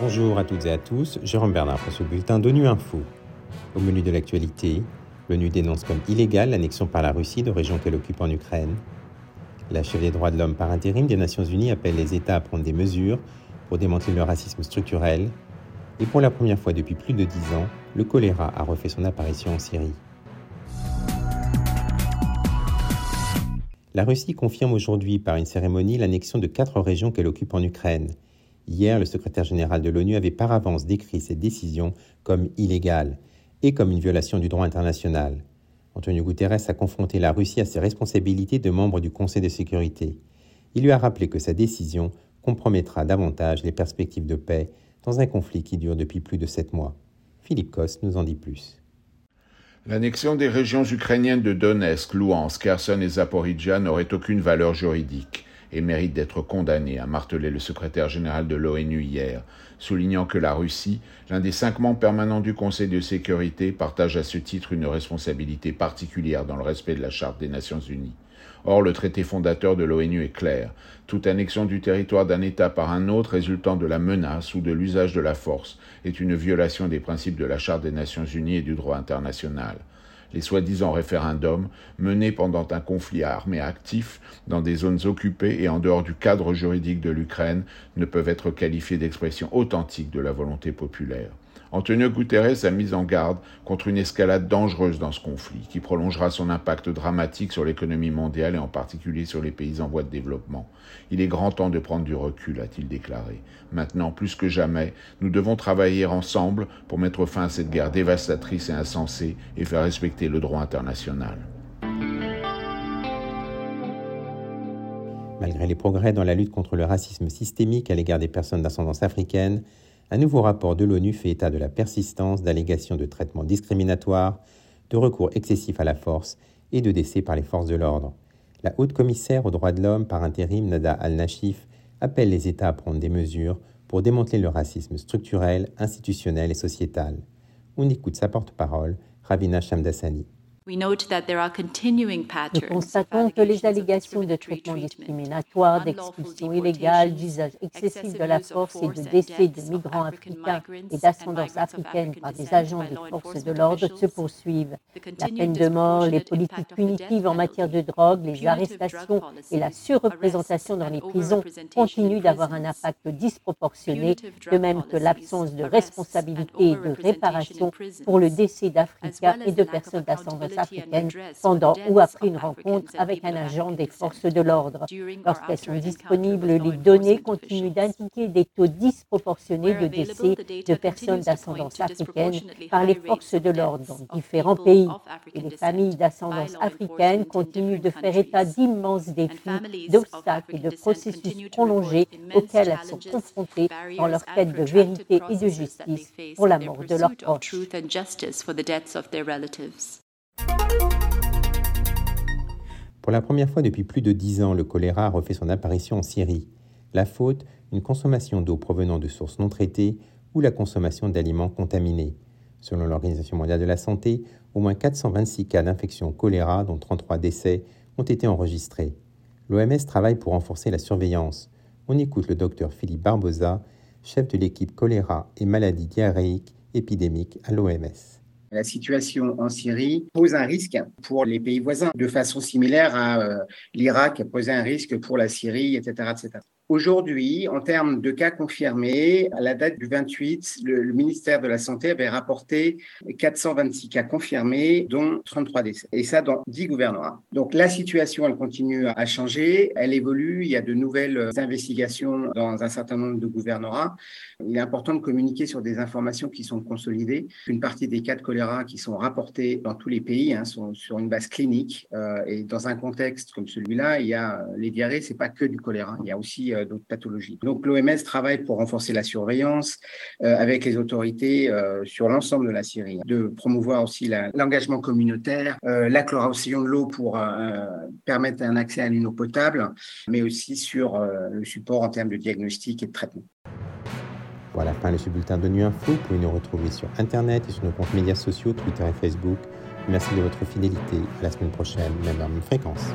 Bonjour à toutes et à tous, Jérôme Bernard pour ce bulletin d'ONU Info. Au menu de l'actualité, l'ONU dénonce comme illégale l'annexion par la Russie de régions qu'elle occupe en Ukraine. La chef des droits de l'homme par intérim des Nations Unies appelle les États à prendre des mesures pour démanteler le racisme structurel. Et pour la première fois depuis plus de dix ans, le choléra a refait son apparition en Syrie. La Russie confirme aujourd'hui par une cérémonie l'annexion de quatre régions qu'elle occupe en Ukraine. Hier, le secrétaire général de l'ONU avait par avance décrit cette décision comme illégale et comme une violation du droit international. Antonio Guterres a confronté la Russie à ses responsabilités de membre du Conseil de sécurité. Il lui a rappelé que sa décision compromettra davantage les perspectives de paix dans un conflit qui dure depuis plus de sept mois. Philippe Kos nous en dit plus. L'annexion des régions ukrainiennes de Donetsk, Louhansk, Kherson et Zaporizhia n'aurait aucune valeur juridique et mérite d'être condamné, a martelé le secrétaire général de l'ONU hier, soulignant que la Russie, l'un des cinq membres permanents du Conseil de sécurité, partage à ce titre une responsabilité particulière dans le respect de la Charte des Nations Unies. Or, le traité fondateur de l'ONU est clair. Toute annexion du territoire d'un État par un autre résultant de la menace ou de l'usage de la force est une violation des principes de la Charte des Nations Unies et du droit international les soi-disant référendums menés pendant un conflit armé actif dans des zones occupées et en dehors du cadre juridique de l'Ukraine ne peuvent être qualifiés d'expression authentique de la volonté populaire. Antonio Guterres a mis en garde contre une escalade dangereuse dans ce conflit, qui prolongera son impact dramatique sur l'économie mondiale et en particulier sur les pays en voie de développement. Il est grand temps de prendre du recul, a-t-il déclaré. Maintenant, plus que jamais, nous devons travailler ensemble pour mettre fin à cette guerre dévastatrice et insensée et faire respecter le droit international. Malgré les progrès dans la lutte contre le racisme systémique à l'égard des personnes d'ascendance africaine, un nouveau rapport de l'ONU fait état de la persistance d'allégations de traitements discriminatoires, de recours excessifs à la force et de décès par les forces de l'ordre. La haute commissaire aux droits de l'homme par intérim, Nada al-Nashif, appelle les États à prendre des mesures pour démanteler le racisme structurel, institutionnel et sociétal. On écoute sa porte-parole, Ravina Shamdasani. Nous constatons que les allégations de traitement discriminatoire, d'expulsion illégale, d'usage excessif de la force et de décès de migrants africains et d'ascendance africaine par des agents des forces de l'ordre se poursuivent. La peine de mort, les politiques punitives en matière de drogue, les arrestations et la surreprésentation dans les prisons continuent d'avoir un impact disproportionné, de même que l'absence de responsabilité et de réparation pour le décès d'Africains et de personnes d'ascendance pendant ou après une rencontre avec un agent des forces de l'ordre. Lorsqu'elles sont disponibles, les données continuent d'indiquer des taux disproportionnés de décès de personnes d'ascendance africaine par les forces de l'ordre dans différents pays. Et les familles d'ascendance africaine continuent de faire état d'immenses défis, d'obstacles et de processus prolongés auxquels elles sont confrontées dans leur quête de vérité et de justice pour la mort de leurs proches. Pour la première fois depuis plus de dix ans, le choléra refait son apparition en Syrie. La faute, une consommation d'eau provenant de sources non traitées ou la consommation d'aliments contaminés. Selon l'Organisation mondiale de la santé, au moins 426 cas d'infection choléra, dont 33 décès, ont été enregistrés. L'OMS travaille pour renforcer la surveillance. On écoute le docteur Philippe Barbosa, chef de l'équipe choléra et maladies diarrhéiques épidémiques à l'OMS. La situation en Syrie pose un risque pour les pays voisins, de façon similaire à euh, l'Irak posait un risque pour la Syrie, etc. etc. Aujourd'hui, en termes de cas confirmés, à la date du 28, le, ministère de la Santé avait rapporté 426 cas confirmés, dont 33 décès. Et ça dans 10 gouvernements. Donc la situation, elle continue à changer, elle évolue, il y a de nouvelles investigations dans un certain nombre de gouvernements. Il est important de communiquer sur des informations qui sont consolidées. Une partie des cas de choléra qui sont rapportés dans tous les pays hein, sont sur une base clinique. Euh, et dans un contexte comme celui-là, il y a les diarrhées, c'est pas que du choléra, il y a aussi euh, pathologies. Donc l'OMS travaille pour renforcer la surveillance euh, avec les autorités euh, sur l'ensemble de la Syrie, de promouvoir aussi l'engagement communautaire, la chloration de l'eau pour permettre un accès à une eau potable, mais aussi sur le support en termes de diagnostic et de traitement. Voilà, fin de ce bulletin de Nuit Info. Vous pouvez nous retrouver sur Internet et sur nos comptes médias sociaux, Twitter et Facebook. Merci de votre fidélité. À la semaine prochaine, même à même fréquence.